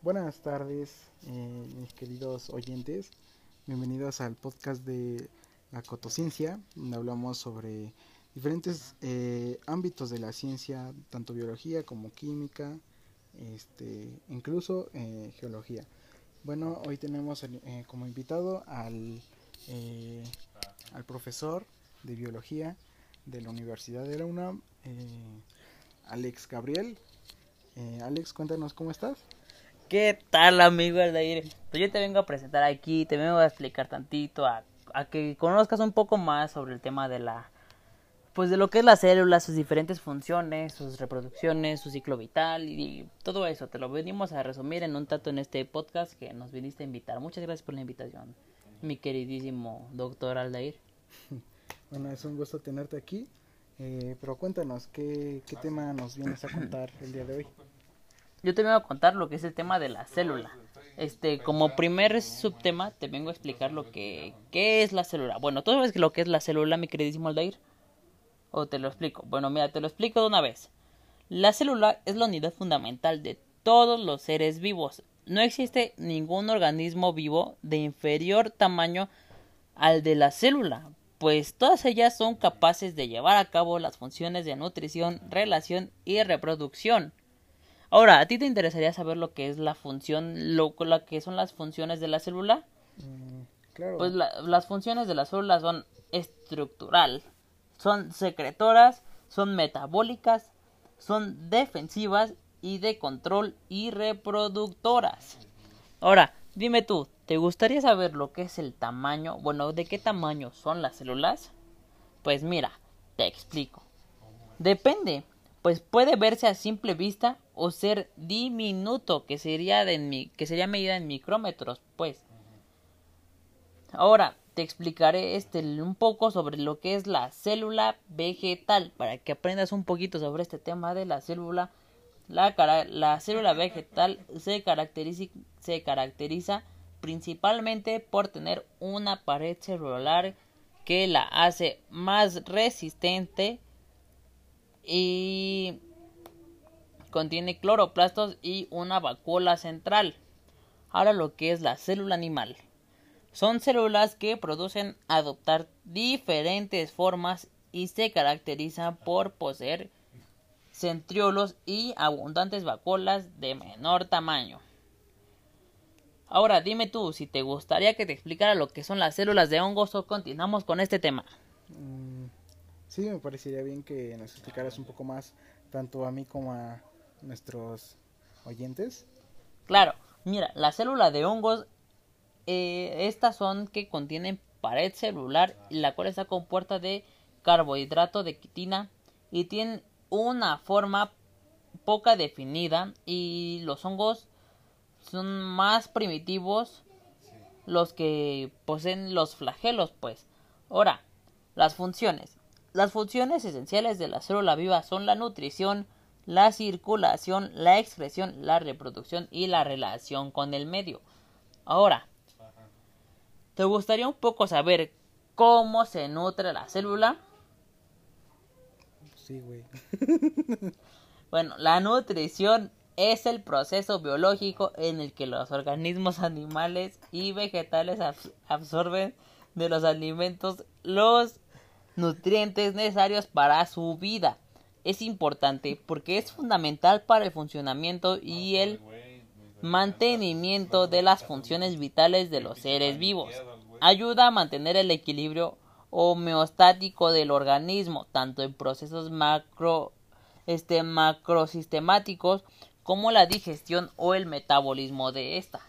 Buenas tardes, eh, mis queridos oyentes. Bienvenidos al podcast de la Cotociencia, donde hablamos sobre diferentes eh, ámbitos de la ciencia, tanto biología como química, este, incluso eh, geología. Bueno, hoy tenemos eh, como invitado al, eh, al profesor de biología de la Universidad de la UNAM, Alex Gabriel. Alex, cuéntanos cómo estás. ¿Qué tal, amigo Aldair? Pues yo te vengo a presentar aquí, te vengo a explicar tantito, a, a que conozcas un poco más sobre el tema de la, pues de lo que es la célula, sus diferentes funciones, sus reproducciones, su ciclo vital y, todo eso. Te lo venimos a resumir en un tanto en este podcast que nos viniste a invitar. Muchas gracias por la invitación, mi queridísimo doctor Aldair. Bueno, es un gusto tenerte aquí, eh, pero cuéntanos, ¿qué, ¿qué tema nos vienes a contar el día de hoy? Yo te vengo a contar lo que es el tema de la célula. Este, como primer subtema, te vengo a explicar lo que qué es la célula. Bueno, ¿tú sabes lo que es la célula, mi queridísimo Aldair? ¿O te lo explico? Bueno, mira, te lo explico de una vez. La célula es la unidad fundamental de todos los seres vivos. No existe ningún organismo vivo de inferior tamaño al de la célula, pues todas ellas son capaces de llevar a cabo las funciones de nutrición, relación y reproducción. Ahora, ¿a ti te interesaría saber lo que es la función, lo, lo que son las funciones de la célula? Mm, claro. Pues la- las funciones de la célula son estructural, son secretoras, son metabólicas, son defensivas y de control y reproductoras. Ahora, dime tú, ¿te gustaría saber lo que es el tamaño? Bueno, ¿de qué tamaño son las células? Pues mira, te explico. Depende, pues puede verse a simple vista o ser diminuto, que sería de que sería medida en micrómetros, pues. Ahora te explicaré este un poco sobre lo que es la célula vegetal para que aprendas un poquito sobre este tema de la célula. La, la célula vegetal se caracteriza, se caracteriza principalmente por tener una pared celular que la hace más resistente y contiene cloroplastos y una vacuola central. Ahora lo que es la célula animal. Son células que producen adoptar diferentes formas y se caracterizan por poseer centriolos y abundantes vacuolas de menor tamaño. Ahora dime tú si te gustaría que te explicara lo que son las células de hongos o continuamos con este tema. Mm, sí, me parecería bien que nos explicaras un poco más, tanto a mí como a nuestros oyentes. Claro, mira, la célula de hongos, eh, estas son que contienen pared celular, la cual está compuesta de carbohidrato de quitina y tienen una forma poca definida y los hongos son más primitivos los que poseen los flagelos, pues. Ahora, las funciones. Las funciones esenciales de la célula viva son la nutrición, la circulación, la excreción, la reproducción y la relación con el medio. Ahora, ¿te gustaría un poco saber cómo se nutre la célula? Sí, güey. Bueno, la nutrición es el proceso biológico en el que los organismos animales y vegetales abs- absorben de los alimentos los nutrientes necesarios para su vida. Es importante porque es fundamental para el funcionamiento y el mantenimiento de las funciones vitales de los seres vivos. Ayuda a mantener el equilibrio homeostático del organismo, tanto en procesos macro, este, macrosistemáticos como la digestión o el metabolismo de esta.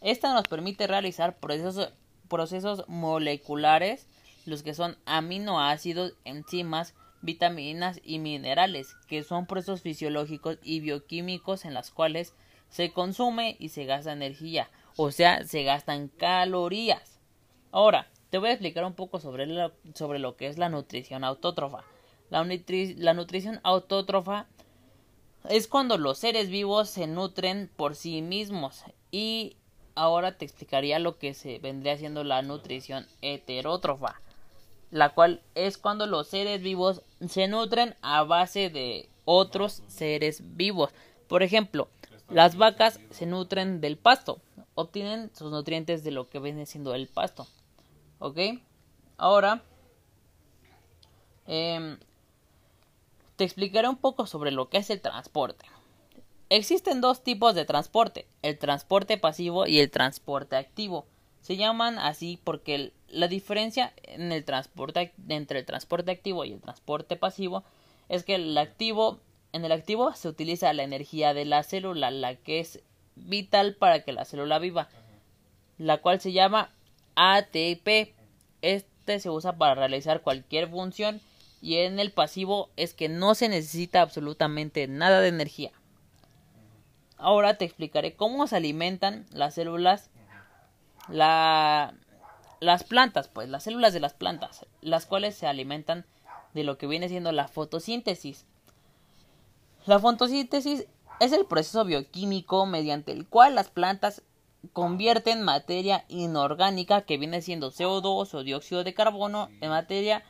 Esta nos permite realizar procesos, procesos moleculares, los que son aminoácidos, enzimas, vitaminas y minerales, que son procesos fisiológicos y bioquímicos en las cuales se consume y se gasta energía, o sea, se gastan calorías. Ahora, te voy a explicar un poco sobre lo, sobre lo que es la nutrición autótrofa. La, nutri- la nutrición autótrofa es cuando los seres vivos se nutren por sí mismos y ahora te explicaría lo que se vendría siendo la nutrición heterótrofa, la cual es cuando los seres vivos se nutren a base de otros seres vivos. Por ejemplo, Las vacas se nutren del pasto, obtienen sus nutrientes de lo que viene siendo el pasto. ¿Ok? Ahora, em, te explicaré un poco sobre lo que es el transporte. Existen dos tipos de transporte, el transporte pasivo y el transporte activo. Se llaman así porque la diferencia en el transporte, entre el transporte activo y el transporte pasivo es que el activo, en el activo se utiliza la energía de la célula, la que es vital para que la célula viva, la cual se llama ATP. Este se usa para realizar cualquier función y en el pasivo es que no se necesita absolutamente nada de energía. Ahora te explicaré cómo se alimentan las células la, las plantas, pues las células de las plantas, las cuales se alimentan de lo que viene siendo la fotosíntesis. La fotosíntesis es el proceso bioquímico mediante el cual las plantas convierten materia inorgánica que viene siendo CO2 o dióxido de carbono en materia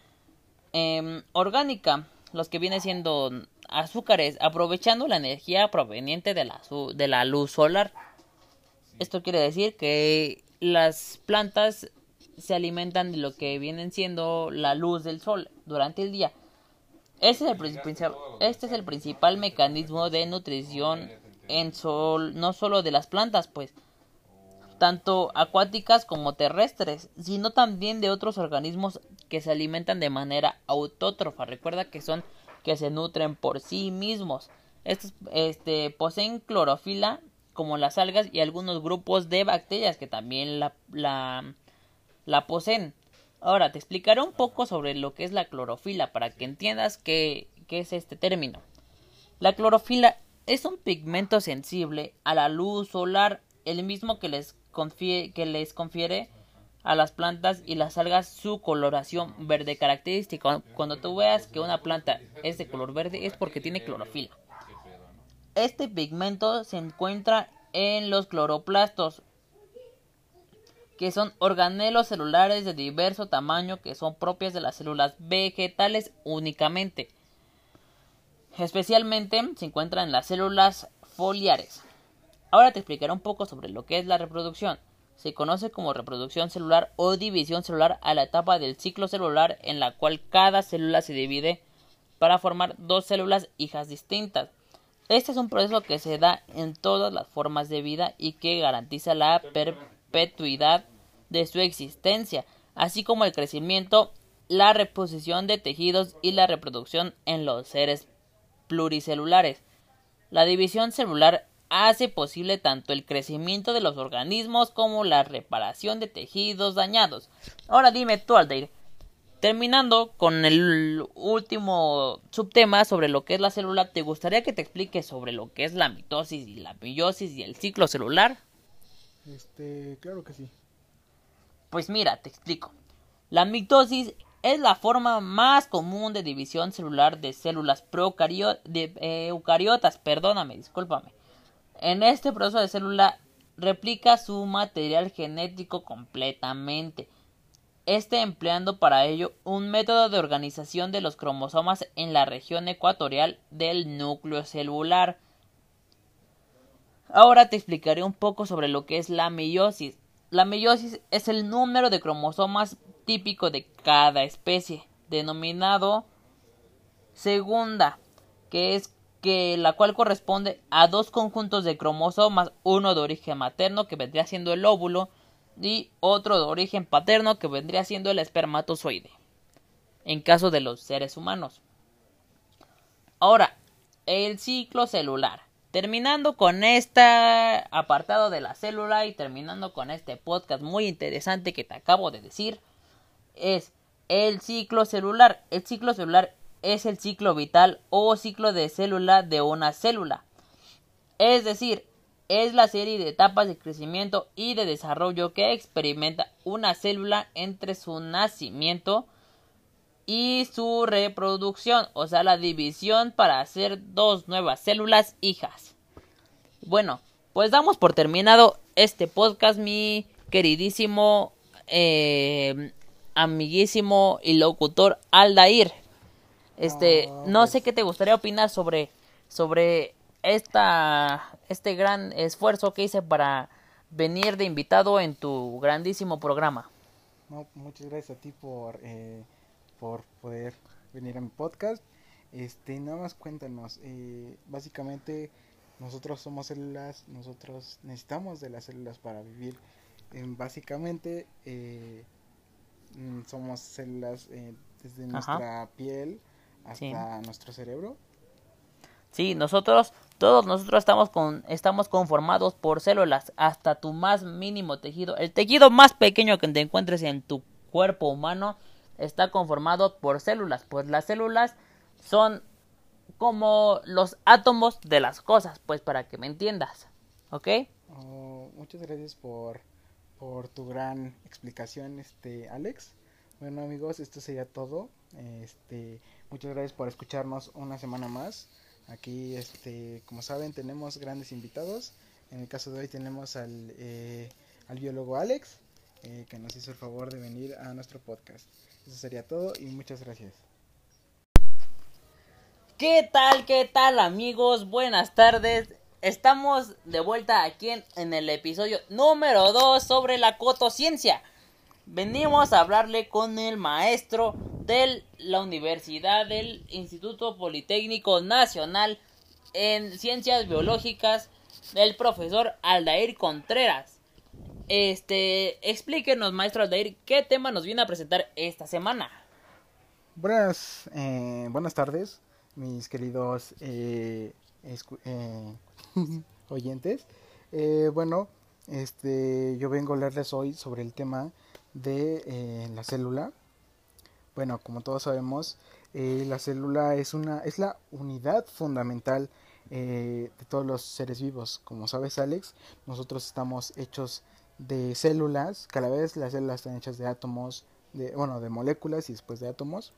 em, orgánica, los que viene siendo azúcares, aprovechando la energía proveniente de la, de la luz solar. Esto quiere decir que las plantas se alimentan de lo que vienen siendo la luz del sol durante el día. Este es el, este es el principal mecanismo de nutrición en sol, no solo de las plantas, pues, tanto acuáticas como terrestres, sino también de otros organismos que se alimentan de manera autótrofa. Recuerda que son que se nutren por sí mismos. Estos este, poseen clorofila como las algas y algunos grupos de bacterias que también la, la, poseen. Ahora te explicaré un poco sobre lo que es la clorofila para que entiendas qué, es este término. La clorofila es un pigmento sensible a la luz solar, el mismo que les, que les confiere a las plantas y las algas su coloración verde característica. Cuando tú veas que una planta es de color verde es porque tiene clorofila. Este pigmento se encuentra en los cloroplastos, que son organelos celulares de diverso tamaño que son propias de las células vegetales únicamente. Especialmente se encuentran en las células foliares. Ahora te explicaré un poco sobre lo que es la reproducción. Se conoce como reproducción celular o división celular a la etapa del ciclo celular en la cual cada célula se divide para formar dos células hijas distintas. Este es un proceso que se da en todas las formas de vida y que garantiza la perpetuidad de su existencia, así como el crecimiento, la reposición de tejidos y la reproducción en los seres pluricelulares. La división celular hace posible tanto el crecimiento de los organismos como la reparación de tejidos dañados. Ahora dime tú, Aldair, Terminando con el último subtema sobre lo que es la célula, ¿te gustaría que te explique sobre lo que es la mitosis y la meiosis y el ciclo celular? Este, claro que sí. Pues mira, te explico. La mitosis es la forma más común de división celular de células de eh, eucariotas, perdóname, discúlpame. En este proceso de célula replica su material genético completamente este empleando para ello un método de organización de los cromosomas en la región ecuatorial del núcleo celular. Ahora te explicaré un poco sobre lo que es la meiosis. La meiosis es el número de cromosomas típico de cada especie, denominado segunda, que es que la cual corresponde a dos conjuntos de cromosomas, uno de origen materno que vendría siendo el óvulo y otro de origen paterno que vendría siendo el espermatozoide, en caso de los seres humanos. Ahora, el ciclo celular. Terminando con este apartado de la célula y terminando con este podcast muy interesante que te acabo de decir, es el ciclo celular. El ciclo celular es el ciclo vital o ciclo de célula de una célula. Es decir, es la serie de etapas de crecimiento y de desarrollo que experimenta una célula entre su nacimiento y su reproducción, o sea, la división para hacer dos nuevas células hijas. Bueno, pues damos por terminado este podcast, mi queridísimo, eh, amiguísimo y locutor Aldair. Este, no sé qué te gustaría opinar sobre, sobre esta, este gran esfuerzo que hice para venir de invitado en tu grandísimo programa. muchas gracias a ti por, eh, por poder venir a mi podcast. Este, nada más cuéntanos, eh, básicamente nosotros somos células, nosotros necesitamos de las células para vivir. básicamente eh, mm, somos células eh, desde nuestra piel hasta nuestro cerebro. Sí, nosotros, todos nosotros estamos con, estamos conformados por células, hasta tu más mínimo tejido. El tejido más pequeño que te encuentres en tu cuerpo humano está conformado por células, pues las células son como los átomos de las cosas, pues para que me entiendas, ¿ok? Oh, muchas gracias por, por tu gran explicación, este Alex. Bueno amigos, esto sería todo. Este, muchas gracias por escucharnos una semana más. Aquí, este, como saben, tenemos grandes invitados. En el caso de hoy tenemos al, eh, al biólogo Alex, eh, que nos hizo el favor de venir a nuestro podcast. Eso sería todo y muchas gracias. ¿Qué tal, qué tal amigos? Buenas tardes. Estamos de vuelta aquí en, el episodio número 2 sobre la cotociencia. Venimos a hablarle con el maestro de la Universidad del Instituto Politécnico Nacional en Ciencias Biológicas, el profesor Aldair Contreras. Este, explíquenos, maestro Aldair, qué tema nos viene a presentar esta semana. Buenas, eh, buenas tardes mis queridos eh, eh, oyentes. Eh, bueno, este, yo vengo a hablarles hoy sobre el tema de la célula. Bueno, como todos sabemos, la célula es una es la unidad fundamental de todos los seres vivos. Como sabes, Alex, nosotros estamos hechos células. Cada vez las células están hechas de átomos, de bueno, de moléculas y después de átomos.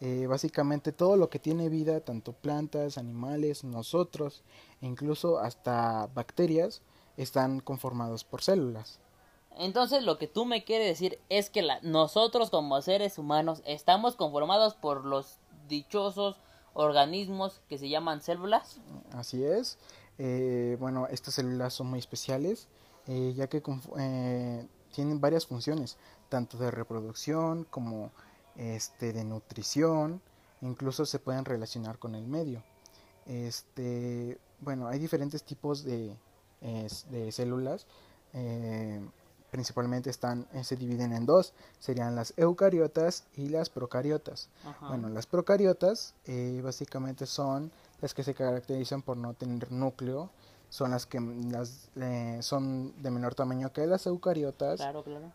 Eh, básicamente todo lo que tiene vida, tanto plantas, animales, nosotros, e incluso hasta bacterias, están conformados por células. Entonces lo que tú me quieres decir es que nosotros como seres humanos estamos conformados por los dichosos organismos que se llaman células. Así es. Eh, bueno, estas células son muy especiales eh, ya que tienen varias funciones, tanto de reproducción como este, de nutrición, incluso se pueden relacionar con el medio. Este, bueno, hay diferentes tipos de, de células. Eh, principalmente están, eh, se dividen en dos, serían las eucariotas y las procariotas. Bueno, las procariotas eh, básicamente son las que se caracterizan por no tener núcleo, son las que las, son de menor tamaño que las eucariotas,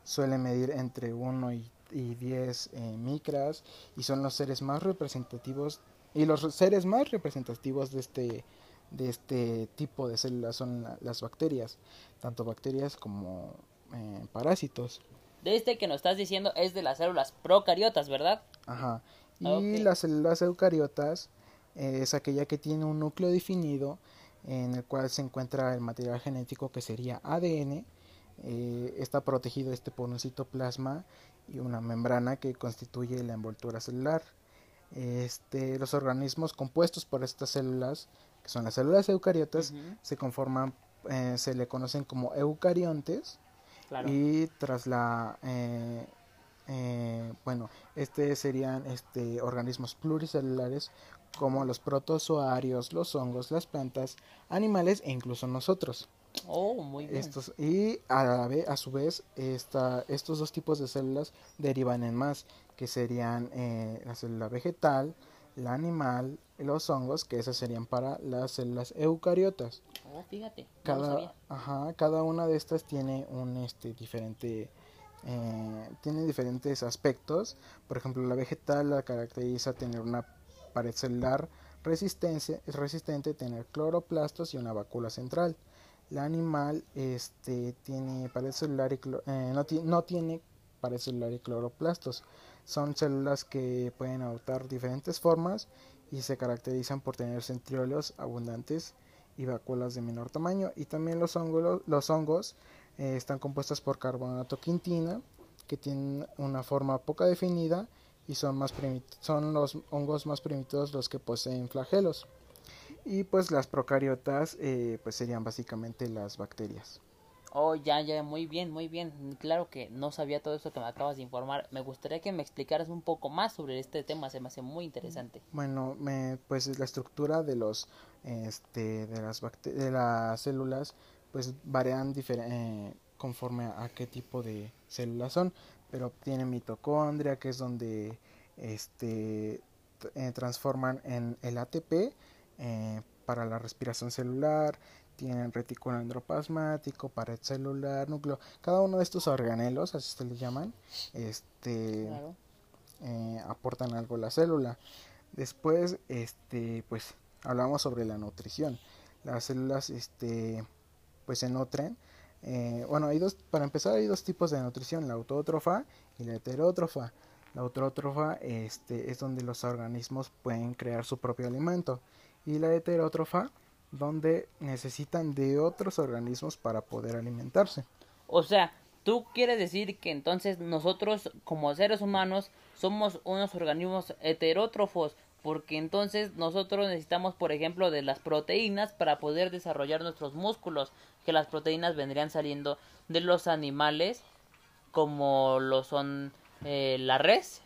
suelen medir entre 1 y y 10 eh, micras y son los seres más representativos y los seres más representativos de este de este tipo de células son las bacterias tanto bacterias como eh, parásitos. De este que nos estás diciendo es de las células procariotas verdad ajá. Y las células eucariotas eh, es aquella que tiene un núcleo definido en el cual se encuentra el material genético que sería ADN está protegido este por un citoplasma y una membrana que constituye la envoltura celular. Este, los organismos compuestos por estas células, que son las células eucariotas, se conforman, eh, se le conocen como eucariontes. Y tras la, eh, eh, bueno, este serían este, organismos pluricelulares como los protozoarios, los hongos, las plantas, animales e incluso nosotros. Oh, muy bien. Estos, y a, a su vez, esta, estos dos tipos de células derivan en más, que serían eh, la célula vegetal, la animal, los hongos, que esas serían para las células eucariotas. Oh, fíjate. Cada, ajá, cada una de estas tiene un este diferente eh, tiene diferentes aspectos. Por ejemplo, la vegetal la caracteriza tener una pared celular resistente, tener cloroplastos y una vácula central. La animal este, tiene celular y eh, no, no, tiene pared celular y cloroplastos. Son células que pueden adoptar diferentes formas y se caracterizan por tener centriolos abundantes y vacuolas de menor tamaño. Y también los hongos, los hongos eh, están compuestos por carbonato quintina, que tienen una forma poco definida y son, más son los hongos más primitivos los que poseen flagelos. Y pues las procariotas eh, pues serían básicamente las bacterias. Oh, ya, ya, muy bien, muy bien. Claro que no sabía todo eso que me acabas de informar. Me gustaría que me explicaras un poco más sobre este tema, se me hace muy interesante. Bueno, me, pues la estructura de los, este, de las de las células, pues varían eh, conforme a, qué tipo de células son, pero tiene mitocondria, que es donde, este, eh, transforman en el ATP eh, para la respiración celular tienen retículo endoplasmático, pared celular, núcleo. Cada uno de estos organelos, así se les llaman, este, eh, aportan algo a la célula. Después, este, pues, hablamos sobre la nutrición. Las células, este, pues, se nutren. Eh, bueno, hay dos, para empezar, hay dos tipos de nutrición, la autótrofa y la heterótrofa. La autótrofa este, es donde los organismos pueden crear su propio alimento. Y la heterótrofa donde necesitan de otros organismos para poder alimentarse. O sea, tú quieres decir que entonces nosotros como seres humanos somos unos organismos heterótrofos, porque entonces nosotros necesitamos, por ejemplo, de las proteínas para poder desarrollar nuestros músculos, que las proteínas vendrían saliendo de los animales, como lo son eh, la res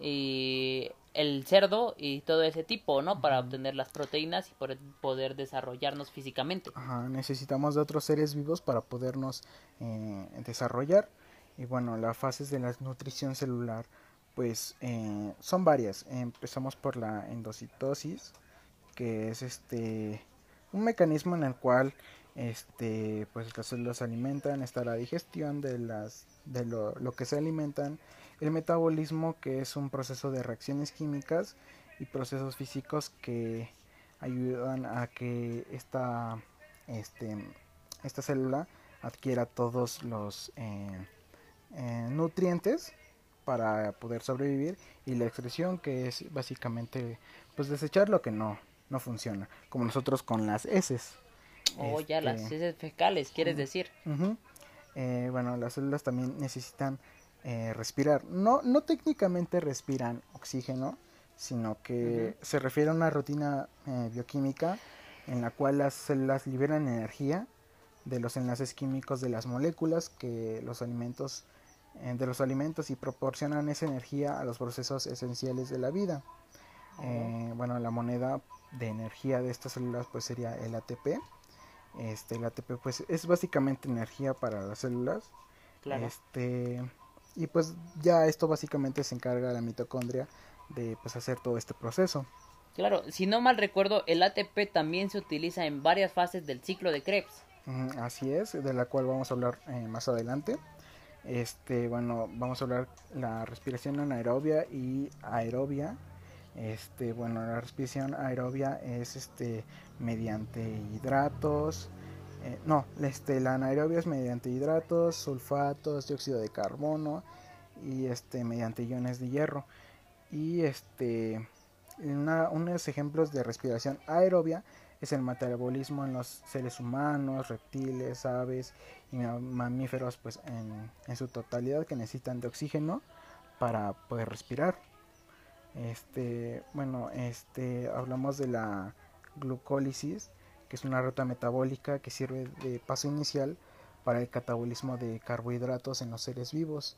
y el cerdo y todo ese tipo, ¿no? Para obtener las proteínas y poder desarrollarnos físicamente. Ajá, necesitamos de otros seres vivos para podernos eh, desarrollar. Y bueno, las fases de la nutrición celular, pues eh, son varias. Empezamos por la endocitosis, que es este un mecanismo en el cual este pues las células se alimentan, está la digestión de las de lo, lo que se alimentan el metabolismo, que es un proceso de reacciones químicas y procesos físicos que ayudan a que esta, este, esta célula adquiera todos los eh, eh, nutrientes para poder sobrevivir y la excreción que es básicamente pues desechar lo que no, no funciona como nosotros con las heces. Oh ya las este, heces fecales quieres decir. eh, bueno las células también necesitan eh, respirar. No, no técnicamente respiran oxígeno, sino que se refiere a una rutina eh, bioquímica en la cual las células liberan energía de los enlaces químicos de las moléculas que los alimentos de los alimentos y proporcionan esa energía a los procesos esenciales de la vida. bueno, la moneda de energía de estas células pues sería el ATP. Este, el ATP pues es básicamente energía para las células. Este, y pues ya esto básicamente se encarga la mitocondria de pues hacer todo este proceso. Claro, si no mal recuerdo, el ATP también se utiliza en varias fases del ciclo de Krebs. así es, de la cual vamos a hablar eh, más adelante. Este, bueno, vamos a hablar la respiración anaerobia y aerobia. Este, bueno, la respiración aerobia es este mediante hidratos, eh, no, este, la anaerobia es mediante hidratos, sulfatos, dióxido de carbono y este, mediante iones de hierro. Y este, unos ejemplos de respiración aerobia es el metabolismo en los seres humanos, reptiles, aves y mamíferos pues en, en su totalidad que necesitan de oxígeno para poder respirar. Este, bueno, este, hablamos de la glucólisis que es una ruta metabólica que sirve de paso inicial para el catabolismo de carbohidratos en los seres vivos.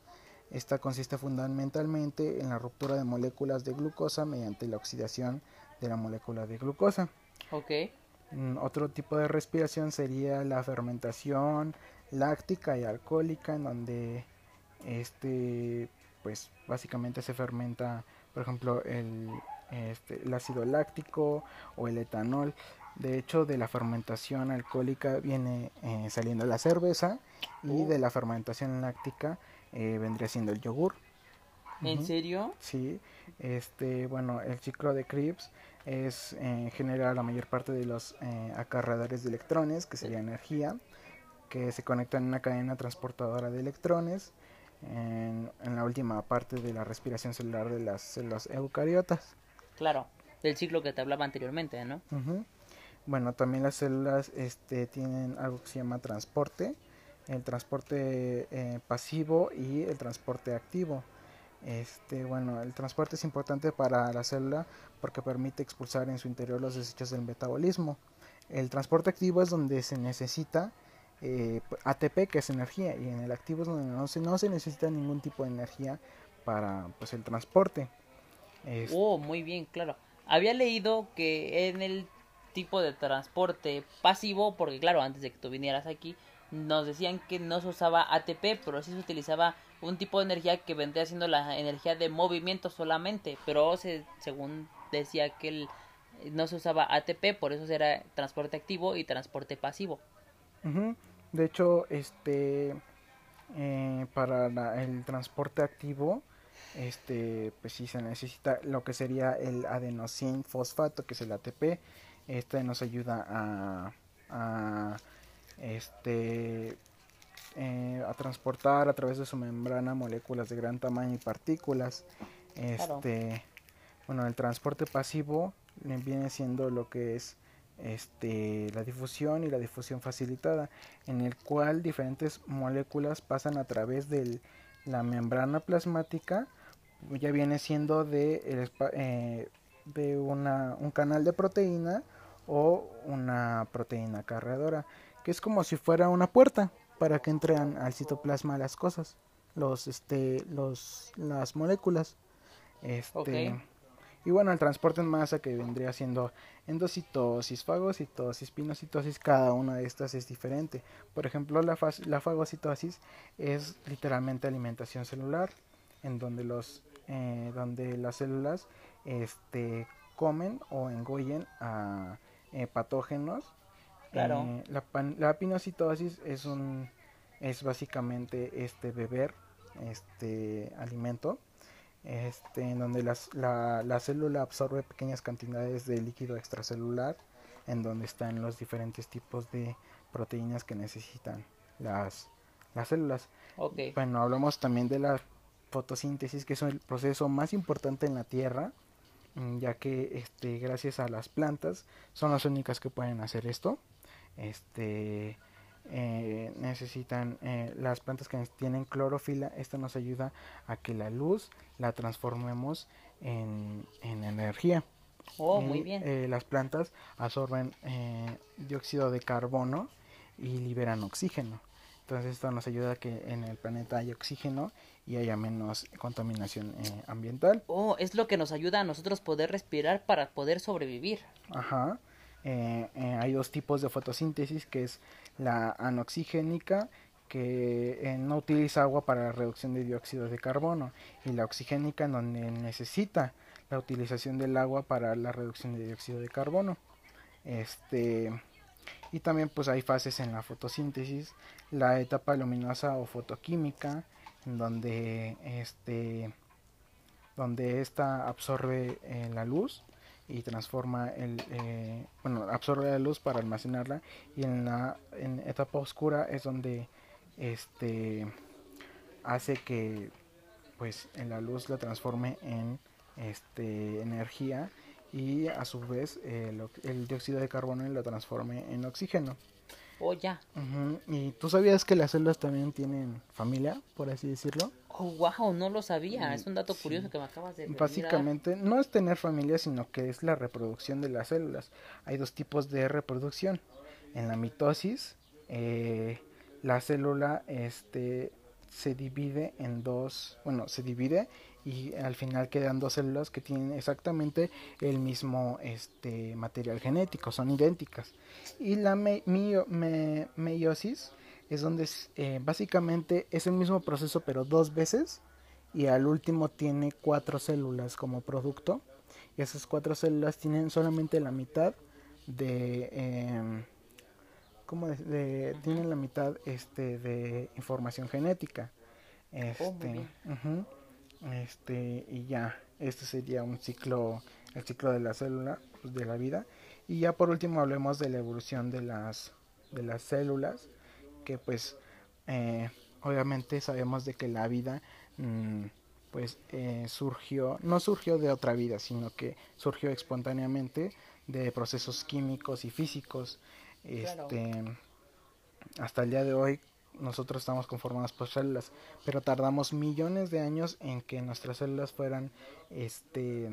Esta consiste fundamentalmente en la ruptura de moléculas de glucosa mediante la oxidación de la molécula de glucosa. Okay. Mm, otro tipo de respiración sería la fermentación láctica y alcohólica, en donde este, pues básicamente se fermenta, por ejemplo, el, este, el ácido láctico o el etanol. De hecho, de la fermentación alcohólica viene eh, saliendo la cerveza y de la fermentación láctica eh, vendría siendo el yogur. ¿En serio? Sí. Este, bueno, el ciclo de Krebs es eh, genera la mayor parte de los eh, acarreadores de electrones, que sería energía, que se conectan en una cadena transportadora de electrones en, la última parte de la respiración celular de las células eucariotas. Claro, del ciclo que te hablaba anteriormente, ¿no? Bueno, también las células este, tienen algo que se llama transporte, el transporte eh, pasivo y el transporte activo. Este, bueno, el transporte es importante para la célula porque permite expulsar en su interior los desechos del metabolismo. El transporte activo es donde se necesita eh, ATP, que es energía, y en el activo es donde no se, no se necesita ningún tipo de energía para pues, el transporte. Oh, muy bien, claro. Había leído que en el tipo de transporte pasivo, porque claro, antes de que tú vinieras aquí, nos decían que no se usaba ATP, pero sí se utilizaba un tipo de energía que vendría siendo la energía de movimiento solamente, pero se, según decía que el, no se usaba ATP, por eso era transporte activo y transporte pasivo. De hecho, este eh, para el transporte activo, este, pues sí se necesita lo que sería el adenosín fosfato, que es el ATP. Este nos ayuda a, a este eh, a transportar a través de su membrana moléculas de gran tamaño y partículas. Este, bueno, el transporte pasivo viene siendo lo que es este, la difusión y la difusión facilitada, en el cual diferentes moléculas pasan a través de la membrana plasmática, ya viene siendo de, eh, de una, un canal de proteína o una proteína cargadora, que es como si fuera una puerta para que entren al citoplasma las cosas, los, este, los, las moléculas. Este, Y bueno, el transporte en masa que vendría siendo endocitosis, fagocitosis, pinocitosis, cada una de estas es diferente. Por ejemplo, la, la fagocitosis es literalmente alimentación celular, en donde, los, eh, donde las células este, comen o engollen a eh, patógenos. Claro. Eh, la, la pinocitosis es un es básicamente este beber este alimento este, en donde las, la, la, célula absorbe pequeñas cantidades de líquido extracelular, en donde están los diferentes tipos de proteínas que necesitan las, las células. Bueno, hablamos también de la fotosíntesis, que es el proceso más importante en la Tierra, ya que este, gracias a las plantas son las únicas que pueden hacer esto. Este, eh, necesitan eh, las plantas que tienen clorofila esto nos ayuda a que la luz la transformemos en, energía. Oh muy bien. eh, las plantas absorben dióxido de carbono y liberan oxígeno. Entonces esto nos ayuda a que en el planeta haya oxígeno y haya menos contaminación ambiental. Oh es lo que nos ayuda a nosotros poder respirar para poder sobrevivir. Ajá. Hay dos tipos de fotosíntesis que es la anoxigénica que eh, no utiliza agua para la reducción de dióxido de carbono y la oxigénica en donde necesita la utilización del agua para la reducción de dióxido de carbono. Este y también pues hay fases en la fotosíntesis, la etapa luminosa o fotoquímica donde este donde esta absorbe eh, la luz y transforma el eh, bueno absorbe la luz para almacenarla y en la en etapa oscura es donde este hace que pues en la luz la transforme en este energía y a su vez el dióxido de carbono lo transforme en oxígeno Oh, ya. ¿Y tú sabías que las células también tienen familia, por así decirlo? Oh, wow, no lo sabía. Es un dato curioso que me acabas de Básicamente, no es tener familia, sino que es la reproducción de las células. Hay dos tipos de reproducción. En la mitosis, eh, la célula este, se divide en dos, bueno, se divide y al final quedan dos células que tienen exactamente el mismo este, material genético, son idénticas. Y la meiosis es donde eh, básicamente es el mismo proceso pero dos veces y al último tiene cuatro células como producto. Y esas cuatro células tienen solamente la mitad de... Eh, ¿cómo de, tienen la mitad este de información genética. Oh, este este y ya este sería un ciclo el ciclo de la célula pues, de la vida. Y ya por último hablemos de la evolución de las de las células que pues eh, obviamente sabemos de que la vida mm, pues eh, surgió no surgió de otra vida sino que surgió espontáneamente de procesos químicos y físicos. Este hasta el día de hoy nosotros estamos conformados por células, pero tardamos millones de años en que nuestras células fueran, este,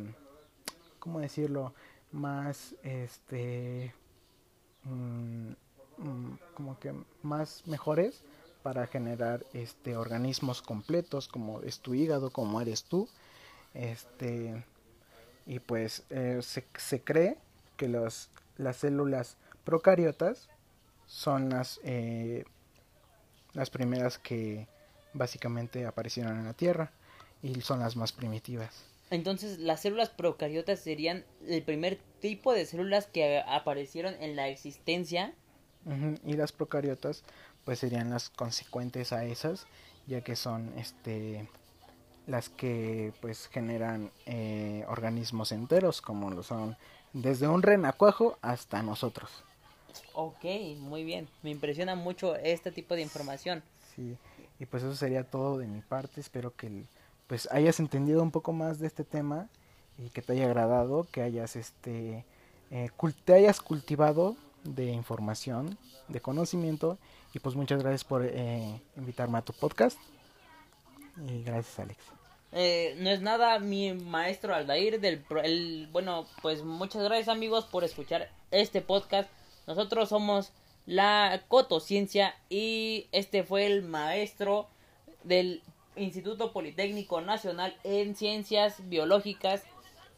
¿cómo decirlo? Más, este, mm, mm, como que más mejores para generar, este, organismos completos, como es tu hígado, como eres tú, este, y pues eh, se, cree que los, las células procariotas son las, eh, las primeras que básicamente aparecieron en la Tierra y son las más primitivas. Entonces, las células procariotas serían el primer tipo de células que aparecieron en la existencia. Y las procariotas, pues serían las consecuentes a esas, ya que son este las que pues generan eh, organismos enteros, como lo son desde un renacuajo hasta nosotros. Ok, muy bien. Me impresiona mucho este tipo de información. Sí, y pues eso sería todo de mi parte. Espero que pues hayas entendido un poco más de este tema y que te haya agradado, que hayas este eh, te hayas cultivado de información, de conocimiento y pues muchas gracias por eh, invitarme a tu podcast y gracias Alex. Eh, no es nada mi maestro Aldair del el, bueno pues muchas gracias amigos por escuchar este podcast nosotros somos la Cotociencia y este fue el maestro del Instituto Politécnico Nacional en Ciencias Biológicas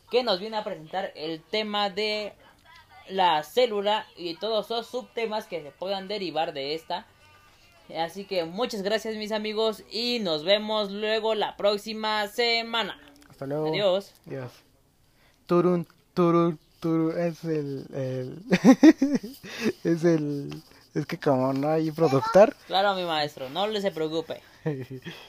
que nos viene a presentar el tema de la célula y todos los subtemas que se puedan derivar de esta. Así que muchas gracias mis amigos y nos vemos luego la próxima semana. Hasta luego. Adiós. Adiós. Turun, turun es el, el es el es que como no hay productor. Claro mi maestro no le se preocupe